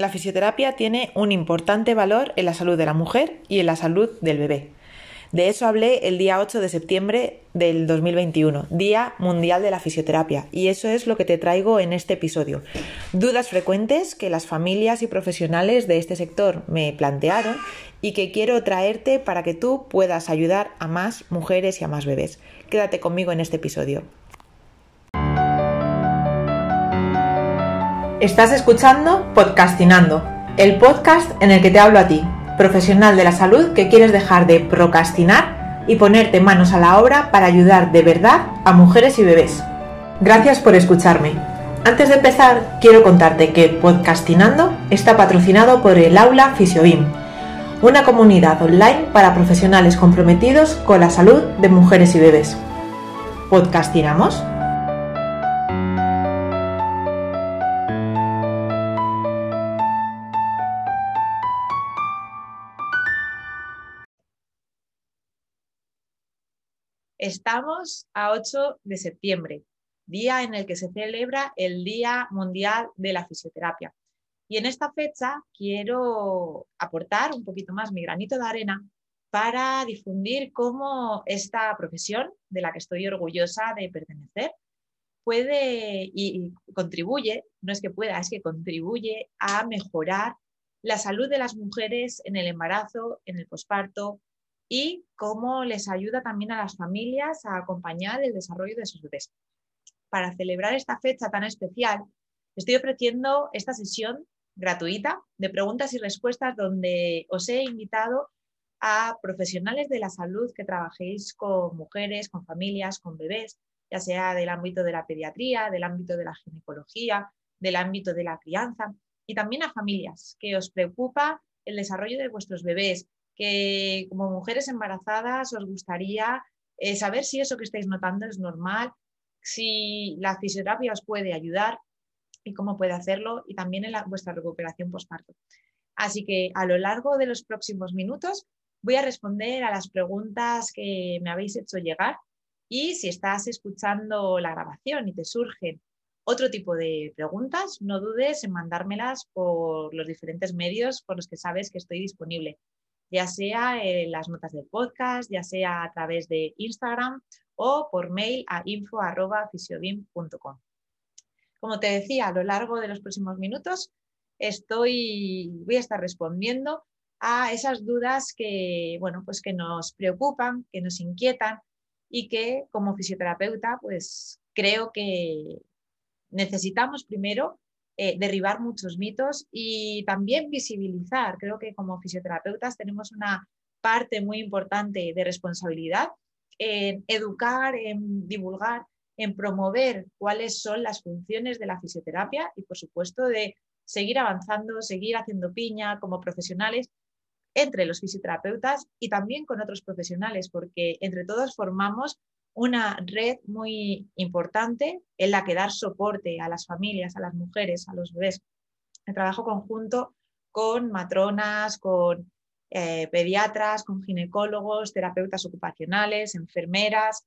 la fisioterapia tiene un importante valor en la salud de la mujer y en la salud del bebé. De eso hablé el día 8 de septiembre del 2021, Día Mundial de la Fisioterapia, y eso es lo que te traigo en este episodio. Dudas frecuentes que las familias y profesionales de este sector me plantearon y que quiero traerte para que tú puedas ayudar a más mujeres y a más bebés. Quédate conmigo en este episodio. Estás escuchando Podcastinando, el podcast en el que te hablo a ti, profesional de la salud que quieres dejar de procrastinar y ponerte manos a la obra para ayudar de verdad a mujeres y bebés. Gracias por escucharme. Antes de empezar, quiero contarte que Podcastinando está patrocinado por el Aula Fisiobim, una comunidad online para profesionales comprometidos con la salud de mujeres y bebés. ¿Podcastinamos? Estamos a 8 de septiembre, día en el que se celebra el Día Mundial de la Fisioterapia. Y en esta fecha quiero aportar un poquito más mi granito de arena para difundir cómo esta profesión, de la que estoy orgullosa de pertenecer, puede y contribuye, no es que pueda, es que contribuye a mejorar la salud de las mujeres en el embarazo, en el posparto, y cómo les ayuda también a las familias a acompañar el desarrollo de sus bebés. Para celebrar esta fecha tan especial, estoy ofreciendo esta sesión gratuita de preguntas y respuestas donde os he invitado a profesionales de la salud que trabajéis con mujeres, con familias, con bebés, ya sea del ámbito de la pediatría, del ámbito de la ginecología, del ámbito de la crianza, y también a familias que os preocupa el desarrollo de vuestros bebés, que como mujeres embarazadas os gustaría eh, saber si eso que estáis notando es normal, si la fisioterapia os puede ayudar y cómo puede hacerlo y también en vuestra recuperación postparto. Así que a lo largo de los próximos minutos voy a responder a las preguntas que me habéis hecho llegar y si estás escuchando la grabación y te surgen otro tipo de preguntas, no dudes en mandármelas por los diferentes medios por los que sabes que estoy disponible ya sea en las notas del podcast, ya sea a través de Instagram o por mail a info.fisiobim.com. Como te decía, a lo largo de los próximos minutos estoy, voy a estar respondiendo a esas dudas que, bueno, pues que nos preocupan, que nos inquietan y que como fisioterapeuta, pues creo que necesitamos primero eh, derribar muchos mitos y también visibilizar. Creo que como fisioterapeutas tenemos una parte muy importante de responsabilidad en educar, en divulgar, en promover cuáles son las funciones de la fisioterapia y, por supuesto, de seguir avanzando, seguir haciendo piña como profesionales entre los fisioterapeutas y también con otros profesionales, porque entre todos formamos una red muy importante en la que dar soporte a las familias, a las mujeres, a los bebés. El trabajo conjunto con matronas, con eh, pediatras, con ginecólogos, terapeutas ocupacionales, enfermeras,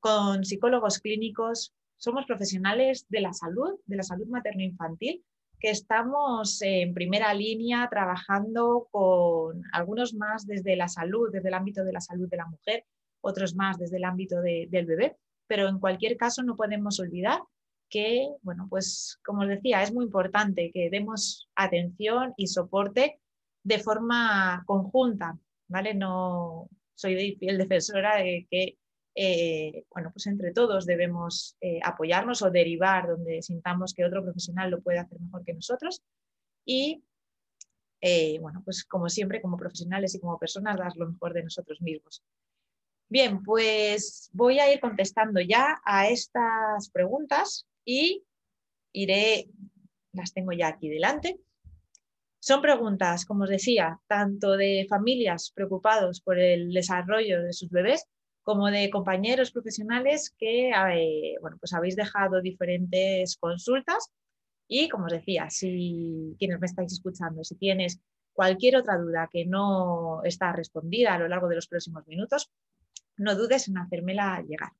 con psicólogos clínicos. Somos profesionales de la salud, de la salud materno-infantil, que estamos en primera línea trabajando con algunos más desde la salud, desde el ámbito de la salud de la mujer otros más desde el ámbito del bebé, pero en cualquier caso no podemos olvidar que, bueno, pues como os decía, es muy importante que demos atención y soporte de forma conjunta, ¿vale? No soy fiel defensora de que, eh, bueno, pues entre todos debemos eh, apoyarnos o derivar donde sintamos que otro profesional lo puede hacer mejor que nosotros y, eh, bueno, pues como siempre, como profesionales y como personas, dar lo mejor de nosotros mismos. Bien, pues voy a ir contestando ya a estas preguntas y iré, las tengo ya aquí delante. Son preguntas, como os decía, tanto de familias preocupados por el desarrollo de sus bebés como de compañeros profesionales que eh, bueno, pues habéis dejado diferentes consultas y como os decía, si quienes me estáis escuchando, si tienes cualquier otra duda que no está respondida a lo largo de los próximos minutos, no dudes en hacérmela llegar.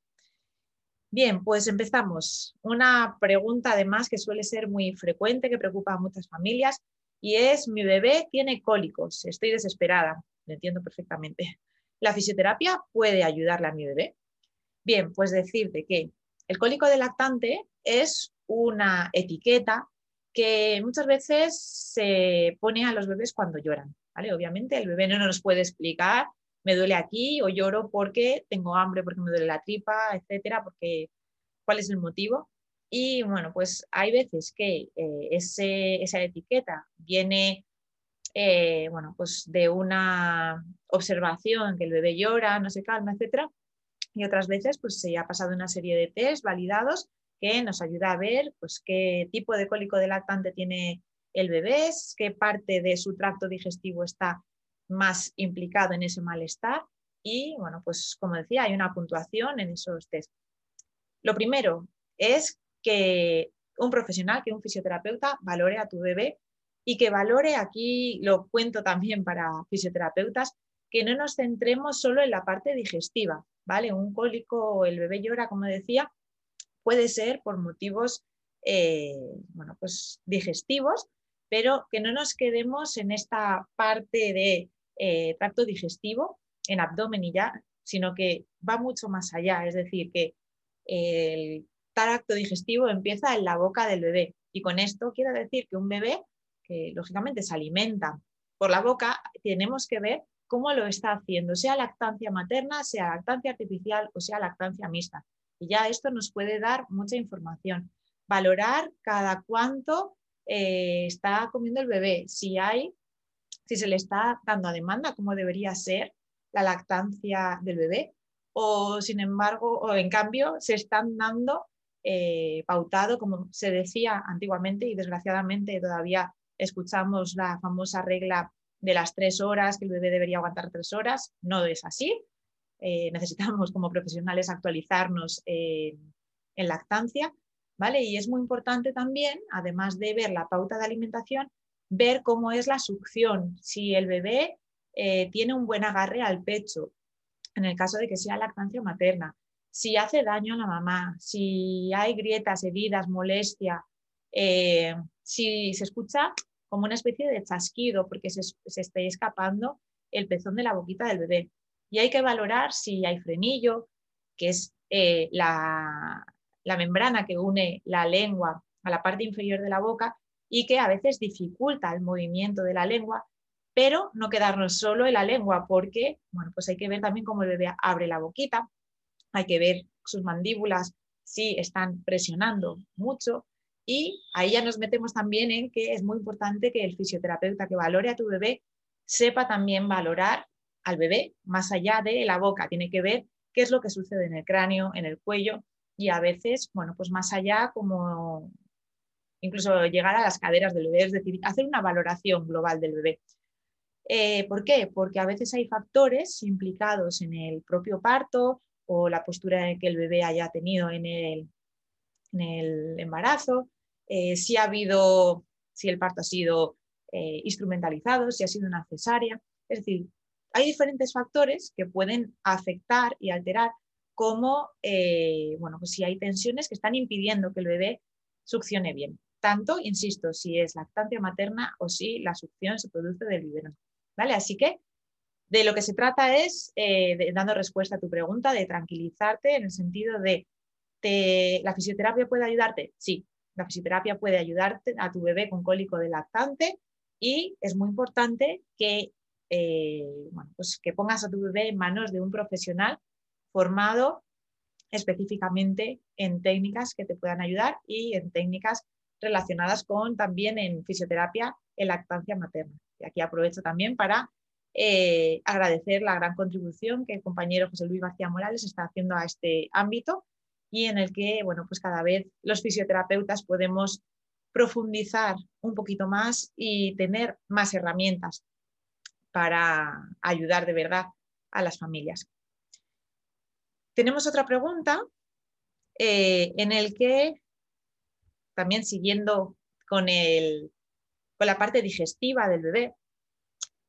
Bien, pues empezamos. Una pregunta además que suele ser muy frecuente, que preocupa a muchas familias, y es mi bebé tiene cólicos, estoy desesperada, lo entiendo perfectamente. ¿La fisioterapia puede ayudarle a mi bebé? Bien, pues decirte que el cólico de lactante es una etiqueta que muchas veces se pone a los bebés cuando lloran. ¿vale? Obviamente el bebé no nos puede explicar, me duele aquí o lloro porque tengo hambre, porque me duele la tripa, etcétera, porque cuál es el motivo. Y bueno, pues hay veces que eh, esa etiqueta viene eh, bueno, pues de una observación que el bebé llora, no se calma, etcétera. Y otras veces pues se ha pasado una serie de test validados que nos ayuda a ver pues, qué tipo de cólico de lactante tiene el bebé, qué parte de su tracto digestivo está más implicado en ese malestar. Y bueno, pues como decía, hay una puntuación en esos test. Lo primero es que un profesional, que un fisioterapeuta valore a tu bebé y que valore, aquí lo cuento también para fisioterapeutas, que no nos centremos solo en la parte digestiva, ¿vale? Un cólico, el bebé llora, como decía, puede ser por motivos eh, bueno, pues digestivos, pero que no nos quedemos en esta parte de eh, tracto digestivo, en abdomen y ya, sino que va mucho más allá, es decir, que el tracto digestivo empieza en la boca del bebé. Y con esto quiero decir que un bebé que lógicamente se alimenta por la boca, tenemos que ver cómo lo está haciendo, sea lactancia materna, sea lactancia artificial o sea lactancia mixta. Y ya esto nos puede dar mucha información. Valorar cada cuánto eh, está comiendo el bebé, si hay, si se le está dando a demanda, como debería ser la lactancia del bebé, o sin embargo, o en cambio, se están dando eh, pautado, como se decía antiguamente y desgraciadamente todavía escuchamos la famosa regla de las tres horas, que el bebé debería aguantar tres horas. No es así. Eh, necesitamos como profesionales actualizarnos en lactancia, ¿vale? Y es muy importante también, además de ver la pauta de alimentación, ver cómo es la succión, si el bebé eh, tiene un buen agarre al pecho, en el caso de que sea lactancia materna, si hace daño a la mamá, si hay grietas, heridas, molestia, eh, si se escucha como una especie de chasquido porque se, se esté escapando el pezón de la boquita del bebé. Y hay que valorar si hay frenillo, que es eh, la, membrana que une la lengua a la parte inferior de la boca y que a veces dificulta el movimiento de la lengua, pero no quedarnos solo en la lengua porque, bueno, pues hay que ver también cómo el bebé abre la boquita, hay que ver sus mandíbulas si están presionando mucho y ahí ya nos metemos también en que es muy importante que el fisioterapeuta que valore a tu bebé sepa también valorar al bebé más allá de la boca. Tiene que ver qué es lo que sucede en el cráneo, en el cuello y a veces, bueno, pues más allá como incluso llegar a las caderas del bebé, es decir, hacer una valoración global del bebé. Eh, ¿Por qué? Porque a veces hay factores implicados en el propio parto o la postura que el bebé haya tenido en el, embarazo, eh, si ha habido, si el parto ha sido eh, instrumentalizado, si ha sido una cesárea. Es decir, hay diferentes factores que pueden afectar y alterar como, bueno, pues si hay tensiones que están impidiendo que el bebé succione bien. Tanto, insisto, si es lactancia materna o si la succión se produce del biberón. ¿Vale? Así que de lo que se trata es, dando respuesta a tu pregunta, de tranquilizarte en el sentido de, ¿la fisioterapia puede ayudarte? Sí, la fisioterapia puede ayudarte a tu bebé con cólico de lactante y es muy importante que, eh, pues que pongas a tu bebé en manos de un profesional formado específicamente en técnicas que te puedan ayudar y en técnicas relacionadas con también en fisioterapia en lactancia materna. Y aquí aprovecho también para eh, agradecer la gran contribución que el compañero José Luis García Morales está haciendo a este ámbito y en el que, bueno, pues cada vez los fisioterapeutas podemos profundizar un poquito más y tener más herramientas para ayudar de verdad a las familias. Tenemos otra pregunta eh, en el que, también siguiendo con, el, con la parte digestiva del bebé,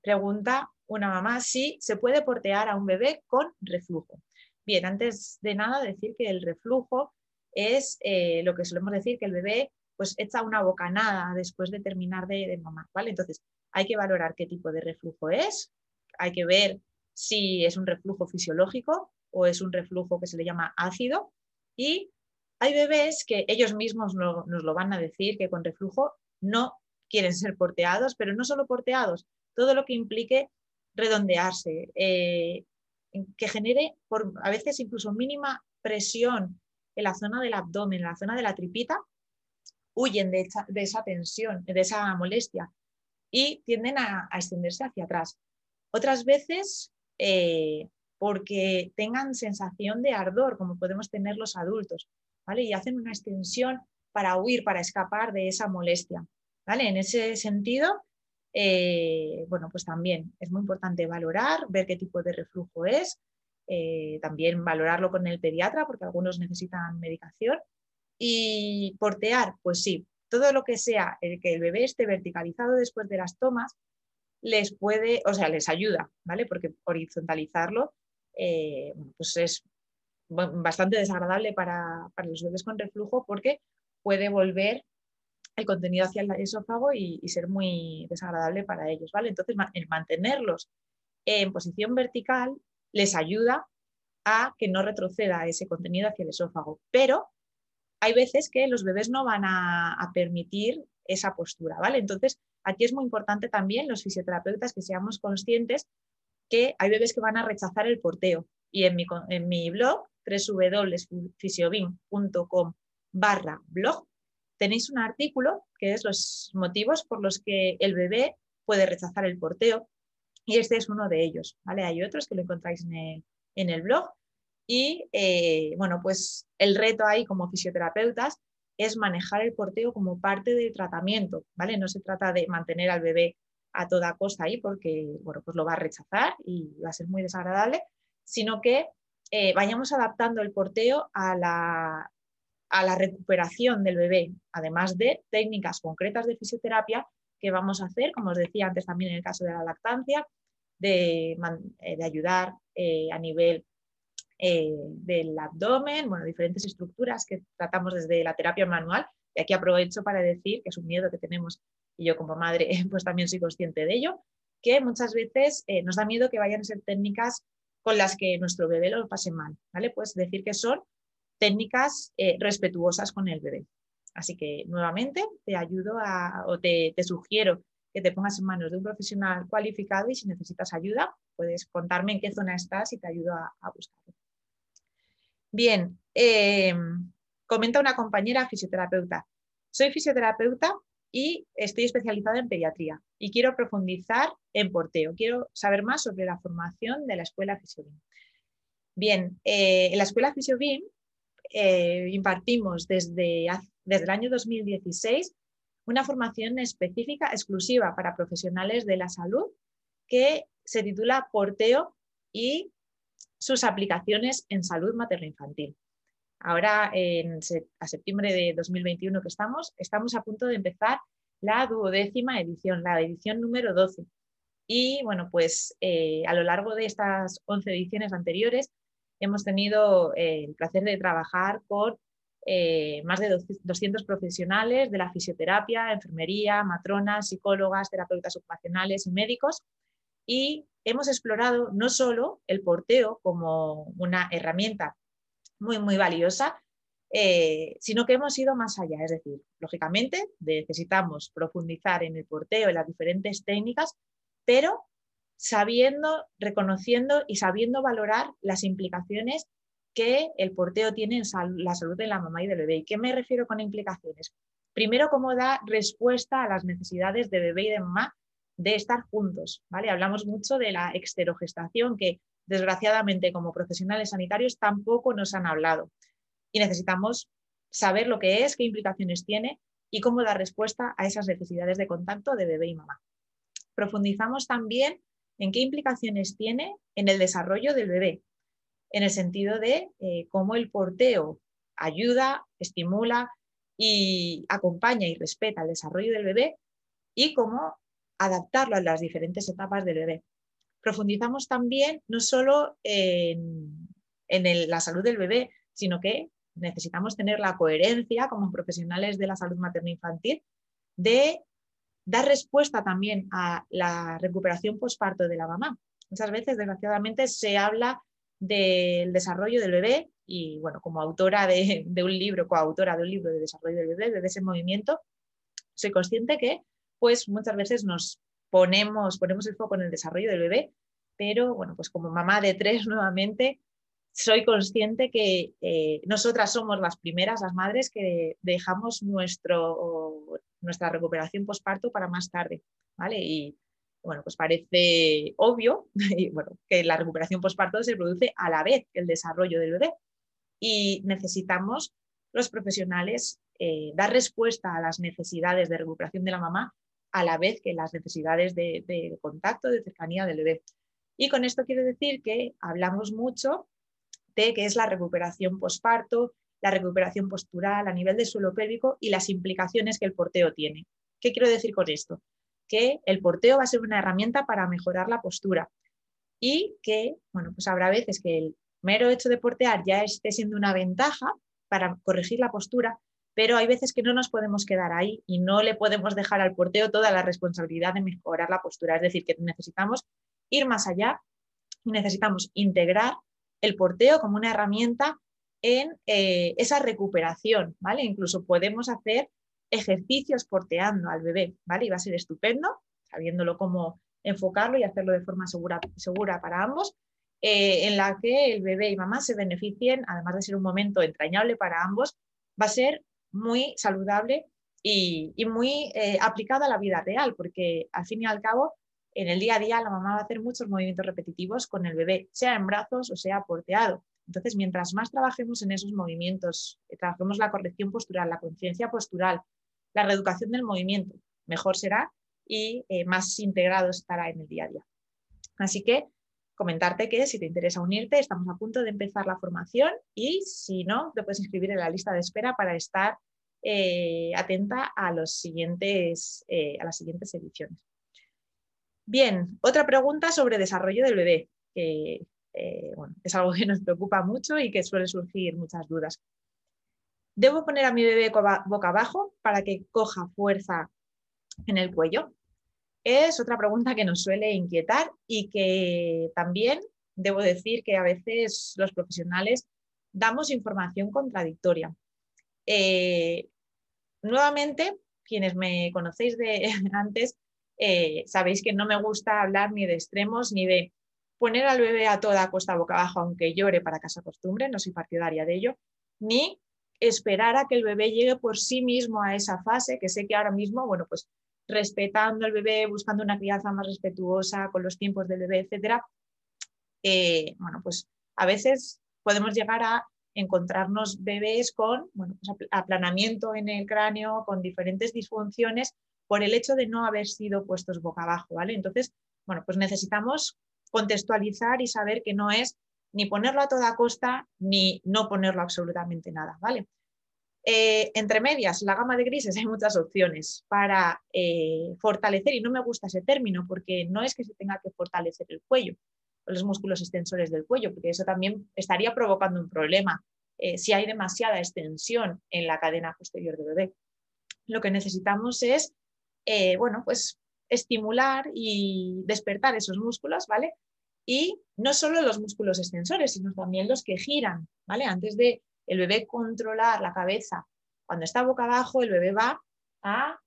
pregunta una mamá si se puede portear a un bebé con reflujo. Bien, antes de nada decir que el reflujo es eh, lo que solemos decir que el bebé pues echa una bocanada después de terminar de, de mamar, ¿vale? Entonces, hay que valorar qué tipo de reflujo es, hay que ver si es un reflujo fisiológico o es un reflujo que se le llama ácido y hay bebés que ellos mismos nos lo van a decir que con reflujo no quieren ser porteados, pero no solo porteados, todo lo que implique redondearse, eh, que genere a veces incluso mínima presión en la zona del abdomen, en la zona de la tripita, huyen de, esa tensión, de esa molestia y tienden a, extenderse hacia atrás. Otras veces eh, porque tengan sensación de ardor, como podemos tener los adultos, Y hacen una extensión para huir, para escapar de esa molestia, ¿vale? En ese sentido, eh, bueno, pues también es muy importante valorar, ver qué tipo de reflujo es, eh, también valorarlo con el pediatra, porque algunos necesitan medicación, y portear, pues sí, todo lo que sea el que el bebé esté verticalizado después de las tomas, les puede, o sea, les ayuda, ¿vale? Porque horizontalizarlo eh, pues es bastante desagradable para, los bebés con reflujo porque puede volver el contenido hacia el esófago y, ser muy desagradable para ellos, ¿vale? Entonces, el mantenerlos en posición vertical les ayuda a que no retroceda ese contenido hacia el esófago, pero hay veces que los bebés no van a, a permitir esa postura, ¿vale? Entonces, aquí es muy importante también los fisioterapeutas que seamos conscientes que hay bebés que van a rechazar el porteo. Y en mi, en mi blog, www.fisiobin.com barra blog, tenéis un artículo que es los motivos por los que el bebé puede rechazar el porteo. Y este es uno de ellos. ¿vale? Hay otros que lo encontráis en el, blog. Y eh, bueno, pues el reto ahí como fisioterapeutas es manejar el porteo como parte del tratamiento, ¿vale? No se trata de mantener al bebé a toda costa ahí porque bueno, pues lo va a rechazar y va a ser muy desagradable, sino que eh, vayamos adaptando el porteo a la, a la recuperación del bebé, además de técnicas concretas de fisioterapia que vamos a hacer, como os decía antes también en el caso de la lactancia, de, eh, de ayudar eh, a nivel del abdomen, bueno, diferentes estructuras que tratamos desde la terapia manual. Y aquí aprovecho para decir que es un miedo que tenemos y yo como madre pues también soy consciente de ello, que muchas veces nos da miedo que vayan a ser técnicas con las que nuestro bebé lo pase mal, ¿vale? Pues decir que son técnicas eh, respetuosas con el bebé. Así que nuevamente te ayudo a, o te, sugiero que te pongas en manos de un profesional cualificado y si necesitas ayuda, puedes contarme en qué zona estás y te ayudo a, buscarlo. Bien, eh, comenta una compañera fisioterapeuta. Soy fisioterapeuta y estoy especializada en pediatría y quiero profundizar en porteo. Quiero saber más sobre la formación de la Escuela Fisiobim. Bien, eh, en la Escuela Fisiobim eh, impartimos desde, desde el año 2016 una formación específica, exclusiva para profesionales de la salud que se titula Porteo y sus aplicaciones en salud materno-infantil. Ahora, en, a septiembre de 2021 que estamos, estamos a punto de empezar la duodécima edición, la edición número 12. Y bueno, pues eh, a lo largo de estas 11 ediciones anteriores hemos tenido eh, el placer de trabajar con eh, más de 200 profesionales de la fisioterapia, enfermería, matronas, psicólogas, terapeutas ocupacionales y médicos. Y hemos explorado no solo el porteo como una herramienta muy, muy valiosa, eh, sino que hemos ido más allá. Es decir, lógicamente necesitamos profundizar en el porteo, en las diferentes técnicas, pero sabiendo, reconociendo y sabiendo valorar las implicaciones que el porteo tiene en la salud de la mamá y del bebé. ¿Y qué me refiero con implicaciones? Primero, cómo da respuesta a las necesidades de bebé y de mamá de estar juntos. ¿vale? Hablamos mucho de la exterogestación, que desgraciadamente como profesionales sanitarios tampoco nos han hablado. Y necesitamos saber lo que es, qué implicaciones tiene y cómo dar respuesta a esas necesidades de contacto de bebé y mamá. Profundizamos también en qué implicaciones tiene en el desarrollo del bebé, en el sentido de eh, cómo el porteo ayuda, estimula y acompaña y respeta el desarrollo del bebé y cómo adaptarlo a las diferentes etapas del bebé profundizamos también no solo en, la salud del bebé, sino que necesitamos tener la coherencia como profesionales de la salud materno-infantil de dar respuesta también a la recuperación posparto de la mamá. Muchas veces, desgraciadamente, se habla del desarrollo del bebé y, bueno, como autora de, un libro, coautora de un libro de desarrollo del bebé, de ese movimiento, soy consciente que, pues, muchas veces nos ponemos, ponemos el foco en el desarrollo del bebé, pero, bueno, pues como mamá de tres nuevamente, soy consciente que eh, nosotras somos las primeras, las madres, que dejamos nuestro, nuestra recuperación posparto para más tarde, ¿vale? Y bueno, pues parece obvio bueno, que la recuperación posparto se produce a la vez que el desarrollo del bebé y necesitamos los profesionales eh, dar respuesta a las necesidades de recuperación de la mamá a la vez que las necesidades de, contacto, de cercanía del bebé. Y con esto quiero decir que hablamos mucho de qué es la recuperación posparto, la recuperación postural a nivel de suelo pélvico y las implicaciones que el porteo tiene. ¿Qué quiero decir con esto? Que el porteo va a ser una herramienta para mejorar la postura y que, bueno, pues habrá veces que el mero hecho de portear ya esté siendo una ventaja para corregir la postura, pero hay veces que no nos podemos quedar ahí y no le podemos dejar al porteo toda la responsabilidad de mejorar la postura. Es decir, que necesitamos ir más allá y necesitamos integrar el porteo como una herramienta en eh, esa recuperación, ¿vale? Incluso podemos hacer ejercicios porteando al bebé, ¿vale? Y va a ser estupendo, sabiéndolo cómo enfocarlo y hacerlo de forma segura, segura para ambos, eh, en la que el bebé y mamá se beneficien, además de ser un momento entrañable para ambos, va a ser muy saludable y, muy eh, aplicada a la vida real, porque al fin y al cabo en el día a día la mamá va a hacer muchos movimientos repetitivos con el bebé, sea en brazos o sea porteado. Entonces, mientras más trabajemos en esos movimientos, eh, trabajemos la corrección postural, la conciencia postural, la reeducación del movimiento, mejor será y eh, más integrado estará en el día a día. Así que comentarte que si te interesa unirte, estamos a punto de empezar la formación y si no, te puedes inscribir en la lista de espera para estar eh, atenta a, los siguientes, a las siguientes ediciones. Bien, otra pregunta sobre desarrollo del bebé, que eh, es algo que nos preocupa mucho y que suele surgir muchas dudas. ¿Debo poner a mi bebé boca abajo para que coja fuerza en el cuello? Es otra pregunta que nos suele inquietar y que también debo decir que a veces los profesionales damos información contradictoria. Eh, nuevamente, quienes me conocéis de antes, eh, sabéis que no me gusta hablar ni de extremos ni de poner al bebé a toda costa boca abajo aunque llore para que se acostumbre, no soy partidaria de ello, ni esperar a que el bebé llegue por sí mismo a esa fase, que sé que ahora mismo, bueno, pues respetando al bebé, buscando una crianza más respetuosa con los tiempos del bebé, etcétera, eh, bueno, pues a veces podemos llegar a encontrarnos bebés con bueno, pues aplanamiento en el cráneo, con diferentes disfunciones por el hecho de no haber sido puestos boca abajo, ¿vale? Entonces, bueno, pues necesitamos contextualizar y saber que no es ni ponerlo a toda costa ni no ponerlo absolutamente nada, ¿vale? Eh, entre medias, la gama de grises hay muchas opciones para eh, fortalecer, y no me gusta ese término porque no es que se tenga que fortalecer el cuello, los músculos extensores del cuello, porque eso también estaría provocando un problema eh, si hay demasiada extensión en la cadena posterior del bebé. Lo que necesitamos es bueno, pues estimular y despertar esos músculos, ¿vale? Y no solo los músculos extensores, sino también los que giran, ¿vale? Antes de el bebé controlar la cabeza, cuando está boca abajo, el bebé va a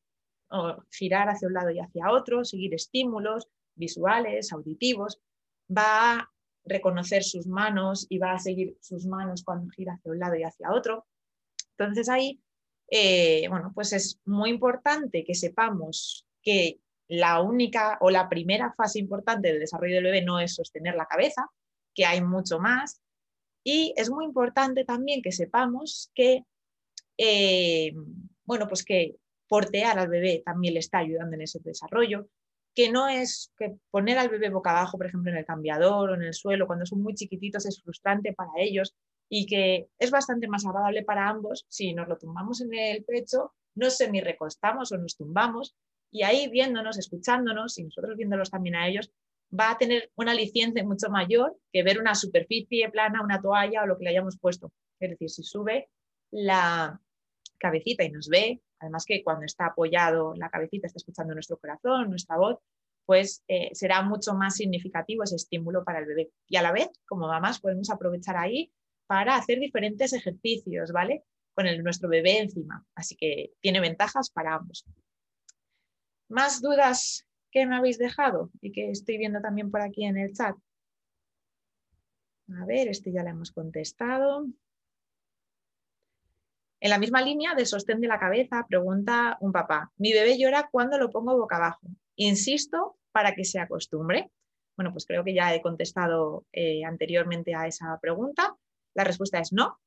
girar hacia un lado y hacia otro, seguir estímulos visuales, auditivos, va a reconocer sus manos y va a seguir sus manos cuando gira hacia un lado y hacia otro. Entonces ahí eh, bueno, pues es muy importante que sepamos que la única o la primera fase importante del desarrollo del bebé no es sostener la cabeza, que hay mucho más. Y es muy importante también que sepamos que, eh, bueno, pues que portear al bebé también le está ayudando en ese desarrollo, que no es que poner al bebé boca abajo, por ejemplo, en el cambiador o en el suelo, cuando son muy chiquititos es frustrante para ellos, y que es bastante más agradable para ambos si nos lo tumbamos en el pecho, nos semi-recostamos o nos tumbamos y ahí viéndonos, escuchándonos y nosotros viéndolos también a ellos, va a tener un aliciente mucho mayor que ver una superficie plana, una toalla o lo que le hayamos puesto. Es decir, si sube la cabecita y nos ve, además que cuando está apoyado la cabecita está escuchando nuestro corazón, nuestra voz, pues eh, será mucho más significativo ese estímulo para el bebé. Y a la vez, como mamás, podemos aprovechar ahí para hacer diferentes ejercicios, ¿vale? Con el, nuestro bebé encima. Así que tiene ventajas para ambos. ¿Más dudas que me habéis dejado y que estoy viendo también por aquí en el chat? A ver, este ya le hemos contestado. En la misma línea de sostén de la cabeza, pregunta un papá, mi bebé llora cuando lo pongo boca abajo. Insisto para que se acostumbre. Bueno, pues creo que ya he contestado eh, anteriormente a esa pregunta. La respuesta es no.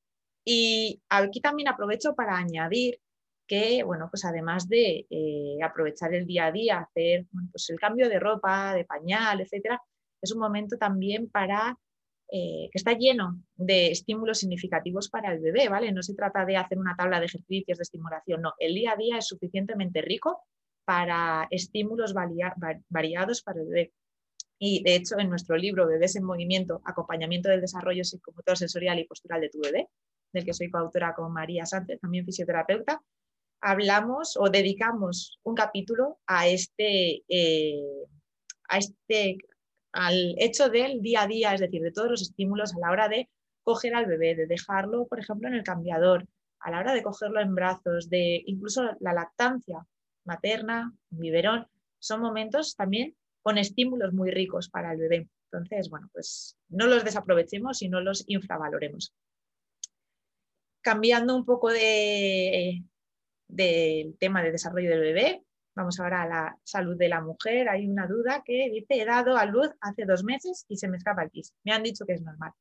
Y aquí también aprovecho para añadir que, bueno, pues además de eh, aprovechar el día a día, hacer pues el cambio de ropa, de pañal, etcétera, es un momento también para eh, que está lleno de estímulos significativos para el bebé, ¿vale? No se trata de hacer una tabla de ejercicios de estimulación, no, el día a día es suficientemente rico para estímulos variados para el bebé. Y de hecho, en nuestro libro Bebés en Movimiento, Acompañamiento del Desarrollo Psicomotor Sensorial y Postural de tu bebé, del que soy coautora con María Sánchez, también fisioterapeuta, hablamos o dedicamos un capítulo a este, eh, a este al hecho del día a día, es decir, de todos los estímulos a la hora de coger al bebé, de dejarlo, por ejemplo, en el cambiador, a la hora de cogerlo en brazos, de incluso la lactancia materna, biberón, son momentos también con estímulos muy ricos para el bebé. Entonces, bueno, pues no los desaprovechemos y no los infravaloremos. Cambiando un poco de, del tema de desarrollo del bebé, Vamos ahora a la salud de la mujer. Hay una duda que dice, he dado a luz hace dos meses y se me escapa el pis. Me han dicho que es normal.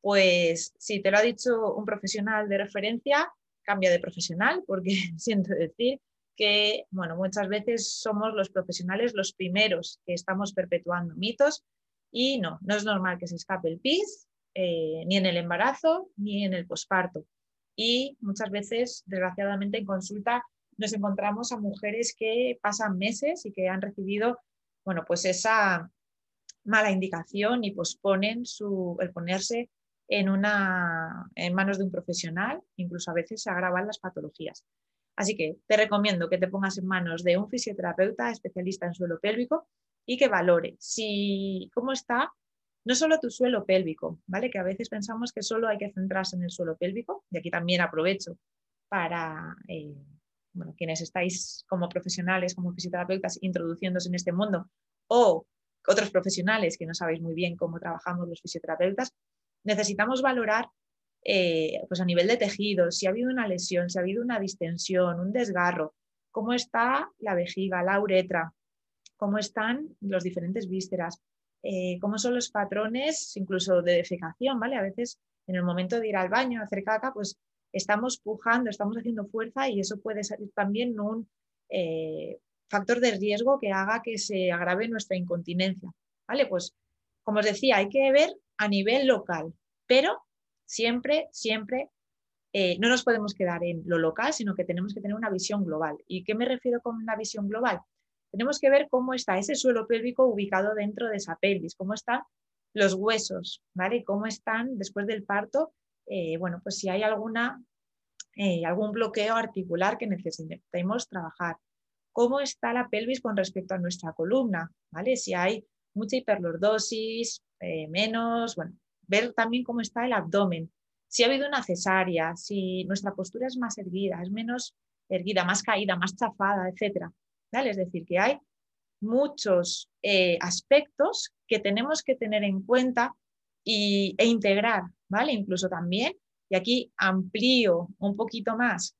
Pues si te lo ha dicho un profesional de referencia, cambia de profesional, porque siento decir que, bueno, muchas veces somos los profesionales los primeros que estamos perpetuando mitos y no, no es normal que se escape el pis, eh, ni en el embarazo, ni en el posparto. Y muchas veces, desgraciadamente, en consulta nos encontramos a mujeres que pasan meses y que han recibido, bueno, pues esa mala indicación y posponen su, el ponerse en, una, en manos de un profesional, incluso a veces se agravan las patologías. Así que te recomiendo que te pongas en manos de un fisioterapeuta especialista en suelo pélvico y que valore si cómo está no solo tu suelo pélvico, ¿vale? Que a veces pensamos que solo hay que centrarse en el suelo pélvico, y aquí también aprovecho para eh, bueno, quienes estáis como profesionales, como fisioterapeutas, introduciéndose en este mundo, o otros profesionales que no sabéis muy bien cómo trabajamos los fisioterapeutas, necesitamos valorar eh, pues a nivel de tejido, si ha habido una lesión, si ha habido una distensión, un desgarro, cómo está la vejiga, la uretra, cómo están los diferentes vísceras, eh, cómo son los patrones incluso de defecación, ¿vale? A veces en el momento de ir al baño, hacer caca, pues estamos pujando, estamos haciendo fuerza y eso puede ser también un eh, factor de riesgo que haga que se agrave nuestra incontinencia. ¿Vale? Pues como os decía, hay que ver a nivel local, pero siempre, siempre eh, no nos podemos quedar en lo local, sino que tenemos que tener una visión global. ¿Y qué me refiero con una visión global? Tenemos que ver cómo está ese suelo pélvico ubicado dentro de esa pelvis, cómo están los huesos, ¿vale? Cómo están después del parto eh, bueno, pues si hay alguna, eh, algún bloqueo articular que necesitemos trabajar. ¿Cómo está la pelvis con respecto a nuestra columna? ¿Vale? Si hay mucha hiperlordosis, eh, menos, bueno, ver también cómo está el abdomen. Si ha habido una cesárea, si nuestra postura es más erguida, es menos erguida, más caída, más chafada, etc. Es decir, que hay muchos aspectos que tenemos que tener en cuenta y, e integrar ¿vale? Incluso también, y aquí amplío un poquito más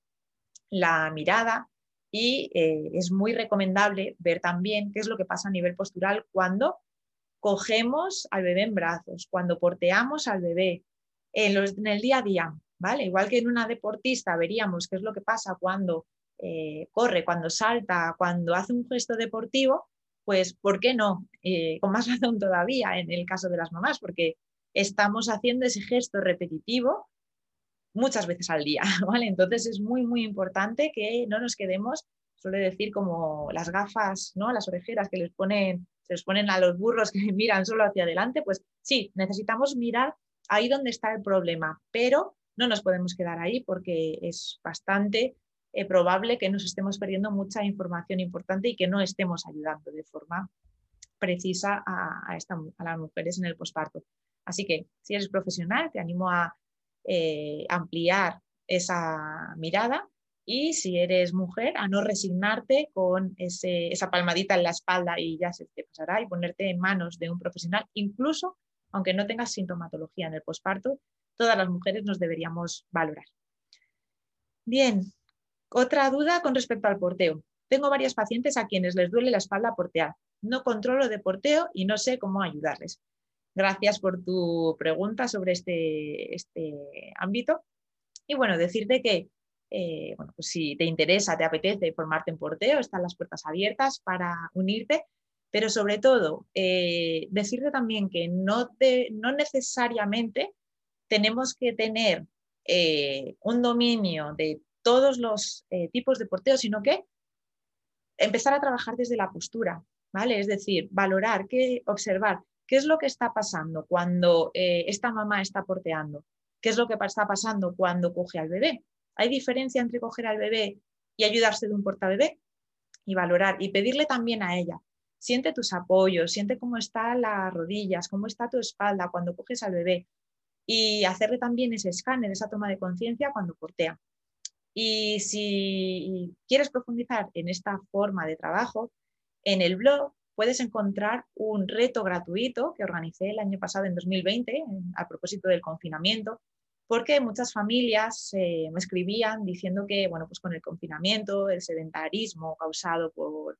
la mirada y eh, es muy recomendable ver también qué es lo que pasa a nivel postural cuando cogemos al bebé en brazos, cuando porteamos al bebé en, el día a día, ¿vale? Igual que en una deportista veríamos qué es lo que pasa cuando eh, corre, cuando salta, cuando hace un gesto deportivo, pues ¿por qué no? Eh, con más razón todavía en el caso de las mamás, porque estamos haciendo ese gesto repetitivo muchas veces al día, ¿vale? Entonces es muy, muy importante que no nos quedemos, suele decir como las gafas, ¿no? Las orejeras que les ponen, se les ponen a los burros que miran solo hacia adelante, pues sí, necesitamos mirar ahí donde está el problema, pero no nos podemos quedar ahí porque es bastante eh, probable que nos estemos perdiendo mucha información importante y que no estemos ayudando de forma precisa a, a, las mujeres en el posparto. Así que si eres profesional, te animo a eh, ampliar esa mirada y si eres mujer, a no resignarte con esa palmadita en la espalda y ya se te pasará y ponerte en manos de un profesional, incluso aunque no tengas sintomatología en el posparto, todas las mujeres nos deberíamos valorar. Bien, otra duda con respecto al porteo. Tengo varias pacientes a quienes les duele la espalda portear. No controlo de porteo y no sé cómo ayudarles. Gracias por tu pregunta sobre este, este ámbito. Y bueno, decirte que eh, bueno, pues si te interesa, te apetece formarte en porteo, están las puertas abiertas para unirte, pero sobre todo eh, decirte también que no, no necesariamente tenemos que tener eh, un dominio de todos los tipos de porteo, sino que empezar a trabajar desde la postura, ¿vale? Es decir, valorar, qué, observar qué es lo que está pasando cuando esta mamá está porteando, qué es lo que está pasando cuando coge al bebé, ¿Hay diferencia entre coger al bebé y ayudarse de un portabebé? Y valorar y pedirle también a ella, siente tus apoyos, siente cómo están las rodillas, cómo está tu espalda cuando coges al bebé y hacerle también ese escáner, esa toma de conciencia cuando portea. Y si quieres profundizar en esta forma de trabajo, en el blog puedes encontrar un reto gratuito que organicé el año pasado, en 2020, a propósito del confinamiento, porque muchas familias eh, me escribían diciendo que, bueno, pues con el confinamiento, el sedentarismo causado por,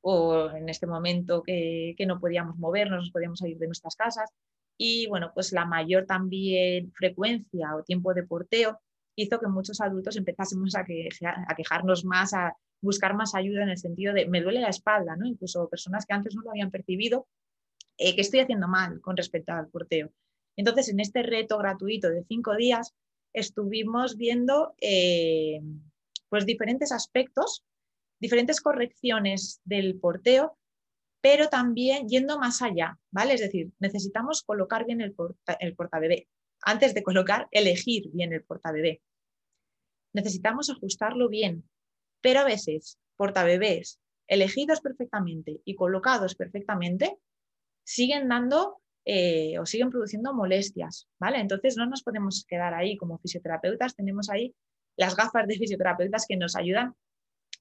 o en este momento que, no podíamos movernos, no podíamos salir de nuestras casas, y bueno, pues la mayor también frecuencia o tiempo de porteo hizo que muchos adultos empezásemos a, quejarnos más, a buscar más ayuda en el sentido de me duele la espalda, ¿no? Incluso personas que antes no lo habían percibido, eh, que estoy haciendo mal con respecto al porteo. Entonces, en este reto gratuito de cinco días, estuvimos viendo eh, pues diferentes aspectos, diferentes correcciones del porteo, pero también yendo más allá, ¿vale? Es decir, necesitamos colocar bien el, porta, el portabebé. Antes de colocar, elegir bien el portabebé. Necesitamos ajustarlo bien, pero a veces portabebés elegidos perfectamente y colocados perfectamente siguen dando eh, o siguen produciendo molestias, ¿vale? Entonces no nos podemos quedar ahí como fisioterapeutas, tenemos ahí las gafas de fisioterapeutas que nos ayudan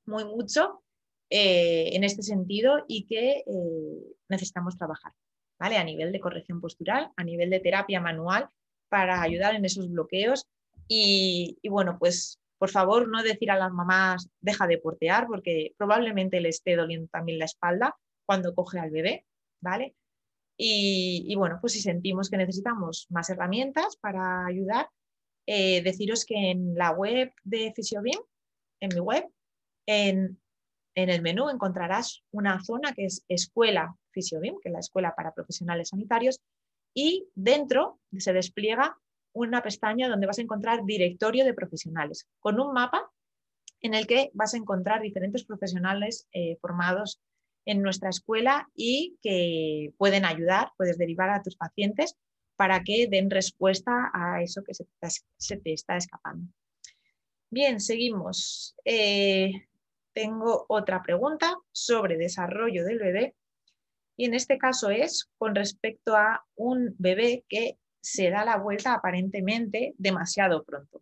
muy mucho eh, en este sentido y que eh, necesitamos trabajar, ¿vale? A nivel de corrección postural, a nivel de terapia manual para ayudar en esos bloqueos y, bueno, pues por favor no decir a las mamás deja de portear porque probablemente le esté doliendo también la espalda cuando coge al bebé, ¿vale? Y, bueno, pues si sentimos que necesitamos más herramientas para ayudar, eh, deciros que en la web de Fisiobim, en mi web, en, el menú encontrarás una zona que es Escuela Fisiobim, que es la escuela para profesionales sanitarios, y dentro se despliega una pestaña donde vas a encontrar directorio de profesionales, con un mapa en el que vas a encontrar diferentes profesionales eh, formados en nuestra escuela y que pueden ayudar, puedes derivar a tus pacientes para que den respuesta a eso que se te, está escapando. Bien, seguimos. Eh, tengo otra pregunta sobre desarrollo del bebé y en este caso es con respecto a un bebé que se da la vuelta aparentemente demasiado pronto.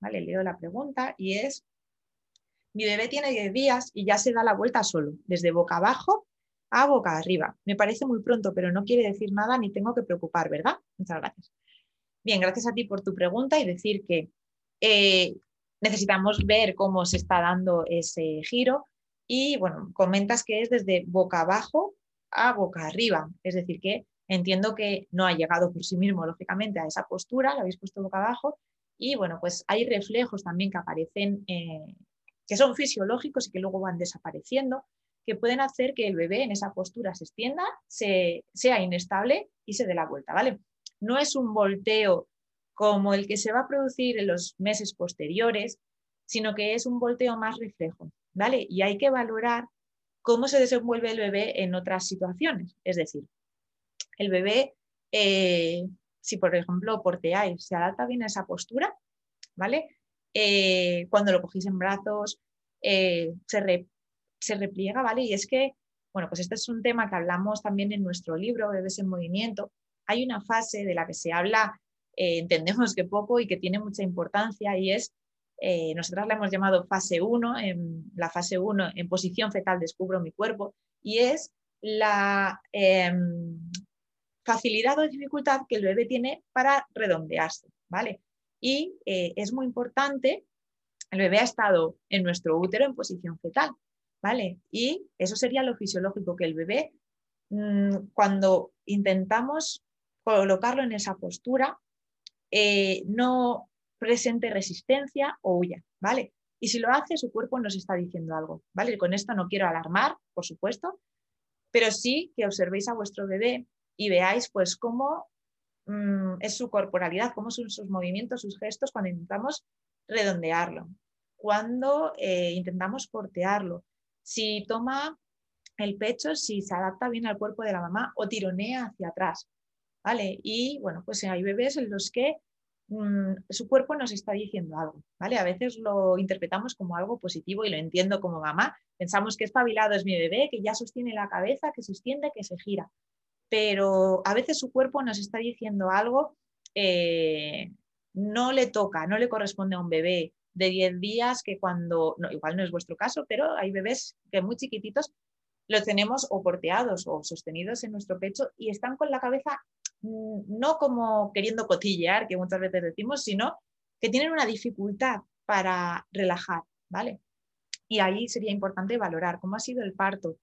Vale, leo la pregunta y es mi bebé tiene 10 días y ya se da la vuelta solo, desde boca abajo a boca arriba. Me parece muy pronto, pero no quiere decir nada ni tengo que preocupar, ¿verdad? Muchas gracias. Bien, gracias a ti por tu pregunta y decir que eh, necesitamos ver cómo se está dando ese giro y bueno, comentas que es desde boca abajo a boca arriba, es decir, que entiendo que no ha llegado por sí mismo, lógicamente, a esa postura, la habéis puesto boca abajo y bueno, pues hay reflejos también que aparecen eh, que son fisiológicos y que luego van desapareciendo, que pueden hacer que el bebé en esa postura se extienda, se, sea inestable y se dé la vuelta, ¿vale? No es un volteo como el que se va a producir en los meses posteriores, sino que es un volteo más reflejo, ¿vale? Y hay que valorar cómo se desenvuelve el bebé en otras situaciones. Es decir, el bebé eh, si por ejemplo porteáis, se adapta bien a esa postura, ¿vale? Eh, cuando lo cogéis en brazos, eh, se, se repliega, ¿vale? Y es que, bueno, pues este es un tema que hablamos también en nuestro libro, Bebés en Movimiento. Hay una fase de la que se habla, entendemos que poco y que tiene mucha importancia y es, eh, nosotras la hemos llamado fase 1, en la fase 1 en posición fetal descubro mi cuerpo y es la em, facilidad o dificultad que el bebé tiene para redondearse, ¿vale? Y eh, es muy importante, el bebé ha estado en nuestro útero en posición fetal, ¿vale? Y eso sería lo fisiológico, que el bebé, mm, cuando intentamos colocarlo en esa postura, eh, no presente resistencia o huya, ¿vale? Y si lo hace, su cuerpo nos está diciendo algo, ¿vale? Con esto no quiero alarmar, por supuesto, pero sí que observéis a vuestro bebé y veáis pues cómo mm, es su corporalidad, cómo son sus movimientos, sus gestos cuando intentamos redondearlo, cuando eh, intentamos portearlo, si toma el pecho, si se adapta bien al cuerpo de la mamá o tironea hacia atrás, ¿vale? Y bueno, pues hay bebés en los que mm, su cuerpo nos está diciendo algo, ¿vale? A veces lo interpretamos como algo positivo y lo entiendo como mamá. Pensamos que espabilado es mi bebé, que ya sostiene la cabeza, que se extiende, que se gira. Pero a veces su cuerpo nos está diciendo algo, eh, no le toca, no le corresponde a un bebé de 10 días que cuando, igual no es vuestro caso, pero hay bebés que muy chiquititos los tenemos o porteados o sostenidos en nuestro pecho y están con la cabeza no como queriendo cotillear, que muchas veces decimos, sino que tienen una dificultad para relajar, ¿vale? Y ahí sería importante valorar cómo ha sido el parto,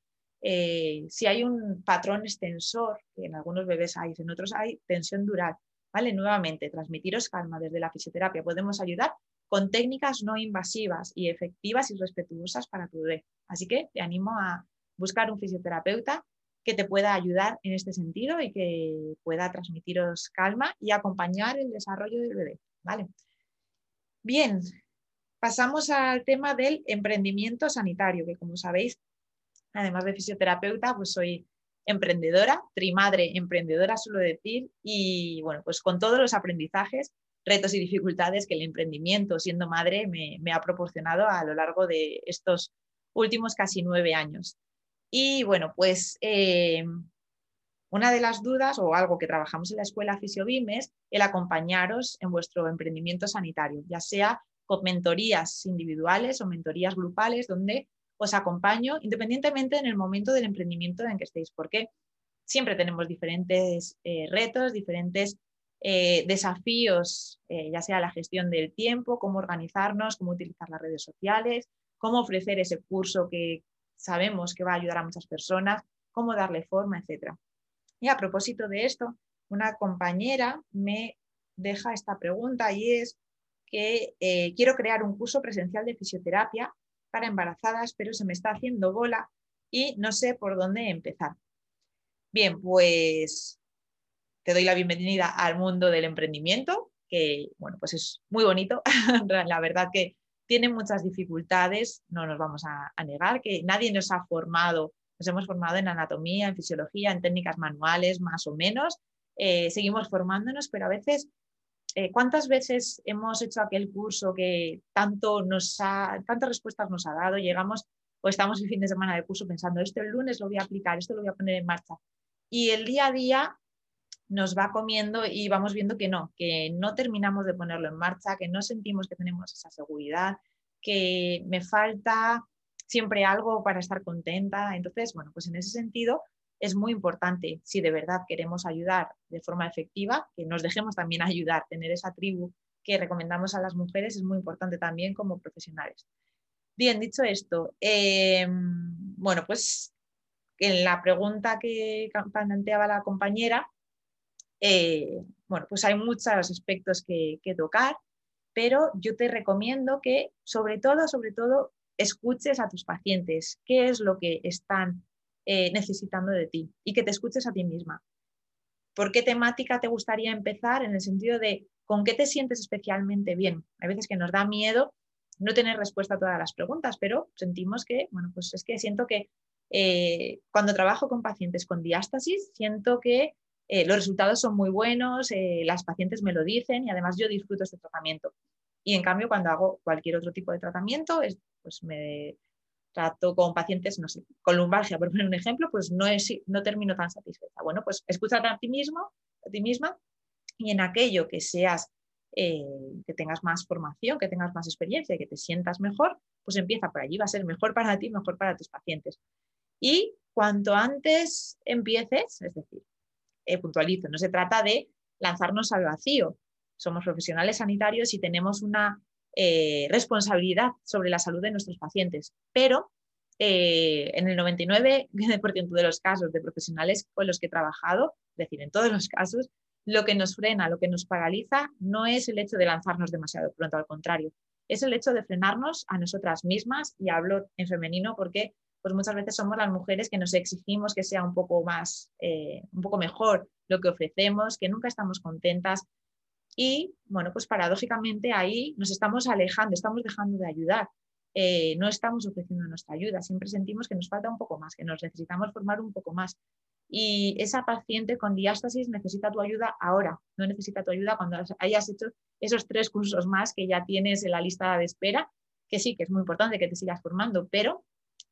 eh, si hay un patrón extensor, que en algunos bebés hay, en otros hay tensión dural, ¿vale? Nuevamente, transmitiros calma desde la fisioterapia. Podemos ayudar con técnicas no invasivas y efectivas y respetuosas para tu bebé. Así que te animo a buscar un fisioterapeuta que te pueda ayudar en este sentido y que pueda transmitiros calma y acompañar el desarrollo del bebé. ¿vale? Bien, pasamos al tema del emprendimiento sanitario, que como sabéis, además de fisioterapeuta, pues soy emprendedora, trimadre emprendedora suelo decir, y bueno, pues con todos los aprendizajes retos y dificultades que el emprendimiento siendo madre me, ha proporcionado a lo largo de estos últimos casi nueve años. Y bueno, pues eh, una de las dudas o algo que trabajamos en la escuela Fisiobim es el acompañaros en vuestro emprendimiento sanitario, ya sea con mentorías individuales o mentorías grupales, donde os acompaño independientemente en el momento del emprendimiento en que estéis, porque siempre tenemos diferentes eh, retos, diferentes eh, desafíos, ya sea la gestión del tiempo, cómo organizarnos, cómo utilizar las redes sociales, cómo ofrecer ese curso que sabemos que va a ayudar a muchas personas, cómo darle forma, etc. Y a propósito de esto, una compañera me deja esta pregunta y es que eh, quiero crear un curso presencial de fisioterapia para embarazadas, pero se me está haciendo bola y no sé por dónde empezar. Bien, pues te doy la bienvenida al mundo del emprendimiento, que bueno, pues es muy bonito. la verdad que tiene muchas dificultades, no nos vamos a, negar, que nadie nos ha formado, nos hemos formado en anatomía, en fisiología, en técnicas manuales, más o menos. Eh, seguimos formándonos, pero a veces, eh, ¿cuántas veces hemos hecho aquel curso que tanto nos ha, tantas respuestas nos ha dado? Llegamos o estamos el fin de semana de curso pensando, esto el lunes lo voy a aplicar, esto lo voy a poner en marcha. Y el día a día nos va comiendo y vamos viendo que no, que no terminamos de ponerlo en marcha, que no sentimos que tenemos esa seguridad, que me falta siempre algo para estar contenta. Entonces, bueno, pues en ese sentido es muy importante, si de verdad queremos ayudar de forma efectiva, que nos dejemos también ayudar, tener esa tribu que recomendamos a las mujeres es muy importante también como profesionales. Bien, dicho esto, em, bueno, pues en la pregunta que planteaba la compañera, eh, bueno, pues hay muchos aspectos que, tocar, pero yo te recomiendo que sobre todo, sobre todo, escuches a tus pacientes, qué es lo que están eh, necesitando de ti y que te escuches a ti misma. ¿Por qué temática te gustaría empezar? En el sentido de con qué te sientes especialmente bien. Hay veces que nos da miedo no tener respuesta a todas las preguntas, pero sentimos que, bueno, pues es que siento que eh, cuando trabajo con pacientes con diástasis, siento que eh, los resultados son muy buenos, eh, las pacientes me lo dicen y además yo disfruto este tratamiento. Y en cambio, cuando hago cualquier otro tipo de tratamiento, pues me trato con pacientes, no sé, con lumbalgia, por poner un ejemplo, pues no, es, no termino tan satisfecha. Bueno, pues escúchate a ti mismo, a ti misma, y en aquello que seas, eh, que tengas más formación, que tengas más experiencia y que te sientas mejor, pues empieza por allí, va a ser mejor para ti, mejor para tus pacientes. Y cuanto antes empieces, es decir, eh, puntualizo, no se trata de lanzarnos al vacío. Somos profesionales sanitarios y tenemos una eh, responsabilidad sobre la salud de nuestros pacientes, pero eh, en el 99% de los casos de profesionales con los que he trabajado, es decir, en todos los casos, lo que nos frena, lo que nos paraliza, no es el hecho de lanzarnos demasiado pronto, al contrario, es el hecho de frenarnos a nosotras mismas, y hablo en femenino porque pues muchas veces somos las mujeres que nos exigimos que sea un poco más, eh, un poco mejor lo que ofrecemos, que nunca estamos contentas. Y bueno, pues paradójicamente ahí nos estamos alejando, estamos dejando de ayudar. Eh, no estamos ofreciendo nuestra ayuda, siempre sentimos que nos falta un poco más, que nos necesitamos formar un poco más. Y esa paciente con diástasis necesita tu ayuda ahora, no necesita tu ayuda cuando hayas hecho esos tres cursos más que ya tienes en la lista de espera, que sí, que es muy importante que te sigas formando, pero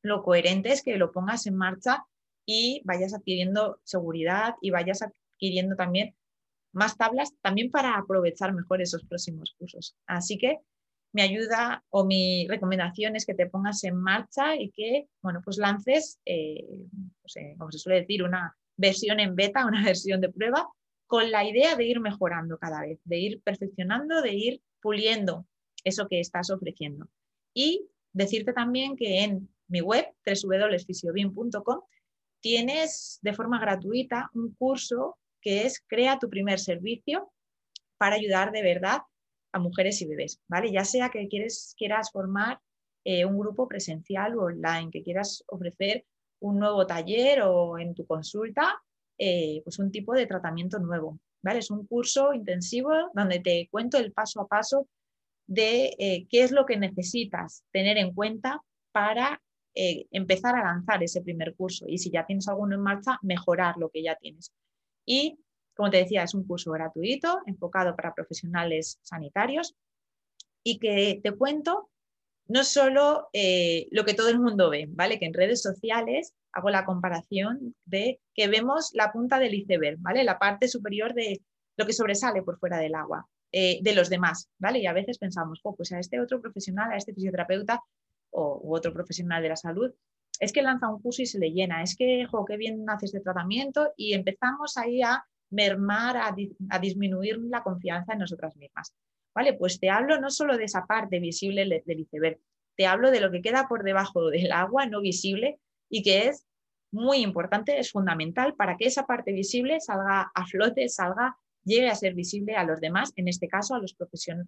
lo coherente es que lo pongas en marcha y vayas adquiriendo seguridad y vayas adquiriendo también más tablas también para aprovechar mejor esos próximos cursos. Así que mi ayuda o mi recomendación es que te pongas en marcha y que, bueno, pues lances, eh, como se suele decir, una versión en beta, una versión de prueba, con la idea de ir mejorando cada vez, de ir perfeccionando, de ir puliendo eso que estás ofreciendo. Y decirte también que en mi web, www.fisiobin.com, tienes de forma gratuita un curso que es Crea tu primer servicio para ayudar de verdad a mujeres y bebés, ¿vale? Ya sea que quieras formar eh, un grupo presencial o online, que quieras ofrecer un nuevo taller o en tu consulta, eh, pues un tipo de tratamiento nuevo, ¿vale? Es un curso intensivo donde te cuento el paso a paso de eh, qué es lo que necesitas tener en cuenta para eh, empezar a lanzar ese primer curso y si ya tienes alguno en marcha, mejorar lo que ya tienes. Y, como te decía, es un curso gratuito, enfocado para profesionales sanitarios y que te cuento no solo eh, lo que todo el mundo ve, ¿vale? Que en redes sociales hago la comparación de que vemos la punta del iceberg, ¿vale? La parte superior de lo que sobresale por fuera del agua. Eh, de los demás, ¿vale? Y a veces pensamos, pues a este otro profesional, a este fisioterapeuta, o, otro profesional de la salud, es que lanza un curso y se le llena, es que, jo, qué bien hace este tratamiento y empezamos ahí a mermar, a, disminuir la confianza en nosotras mismas. Vale, pues te hablo no solo de esa parte visible del iceberg, te hablo de lo que queda por debajo del agua no visible y que es muy importante, es fundamental para que esa parte visible salga a flote, salga, llegue a ser visible a los demás, en este caso a, los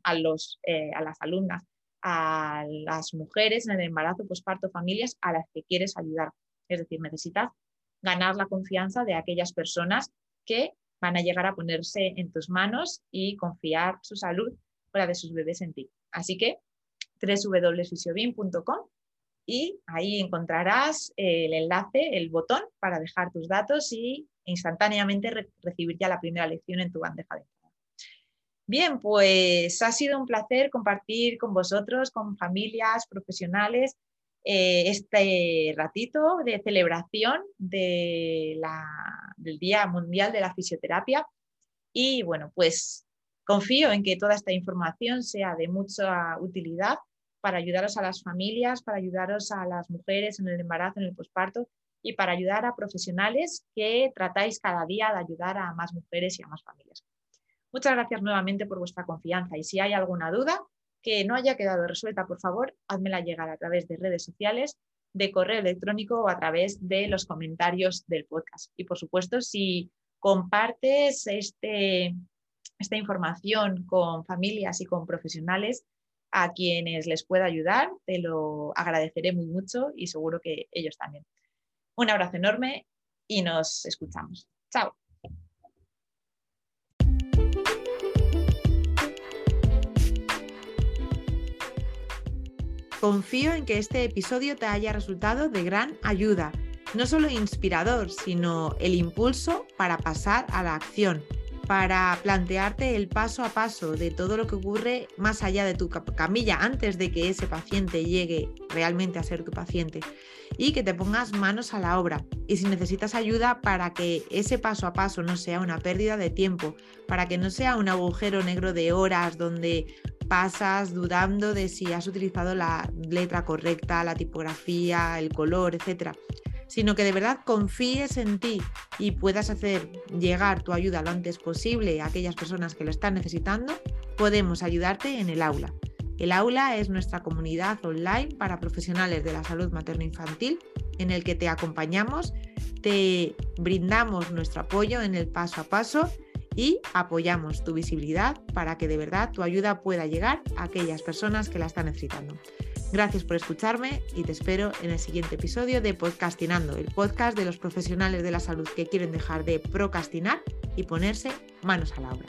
a, los, eh, a las alumnas a las mujeres en el embarazo, posparto, familias a las que quieres ayudar. Es decir, necesitas ganar la confianza de aquellas personas que van a llegar a ponerse en tus manos y confiar su salud fuera de sus bebés en ti. Así que www.fisiobin.com y ahí encontrarás el enlace, el botón para dejar tus datos y instantáneamente recibir ya la primera lección en tu bandeja de Bien, pues ha sido un placer compartir con vosotros, con familias, profesionales, eh, este ratito de celebración del Día Mundial de la Fisioterapia. Y bueno, pues confío en que toda esta información sea de mucha utilidad para ayudaros a las familias, para ayudaros a las mujeres en el embarazo, en el posparto y para ayudar a profesionales que tratáis cada día de ayudar a más mujeres y a más familias. Muchas gracias nuevamente por vuestra confianza y si hay alguna duda que no haya quedado resuelta, por favor, házmela llegar a través de redes sociales, de correo electrónico o a través de los comentarios del podcast. Y por supuesto, si compartes este, esta información con familias y con profesionales a quienes les pueda ayudar, te lo agradeceré muy mucho y seguro que ellos también. Un abrazo enorme y nos escuchamos. Chao. Confío en que este episodio te haya resultado de gran ayuda no solo inspirador, sino el impulso para pasar a la acción, para plantearte el paso a paso de todo lo que ocurre más allá de tu camilla antes de que ese paciente llegue realmente a ser tu paciente y que te pongas manos a la obra. Y si necesitas ayuda para que ese paso a paso no sea una pérdida de tiempo, para que no sea un agujero negro de horas donde pasas dudando de si has utilizado la letra correcta, la tipografía, el color, etcétera sino que de verdad confíes en ti y puedas hacer llegar tu ayuda lo antes posible a aquellas personas que lo están necesitando, podemos ayudarte en el aula. El aula es nuestra comunidad online para profesionales de la salud materno-infantil en el que te acompañamos, te brindamos nuestro apoyo en el paso a paso y apoyamos tu visibilidad para que de verdad tu ayuda pueda llegar a aquellas personas que la están necesitando. Gracias por escucharme y te espero en el siguiente episodio de Podcastinando, el podcast de los profesionales de la salud que quieren dejar de procrastinar y ponerse manos a la obra.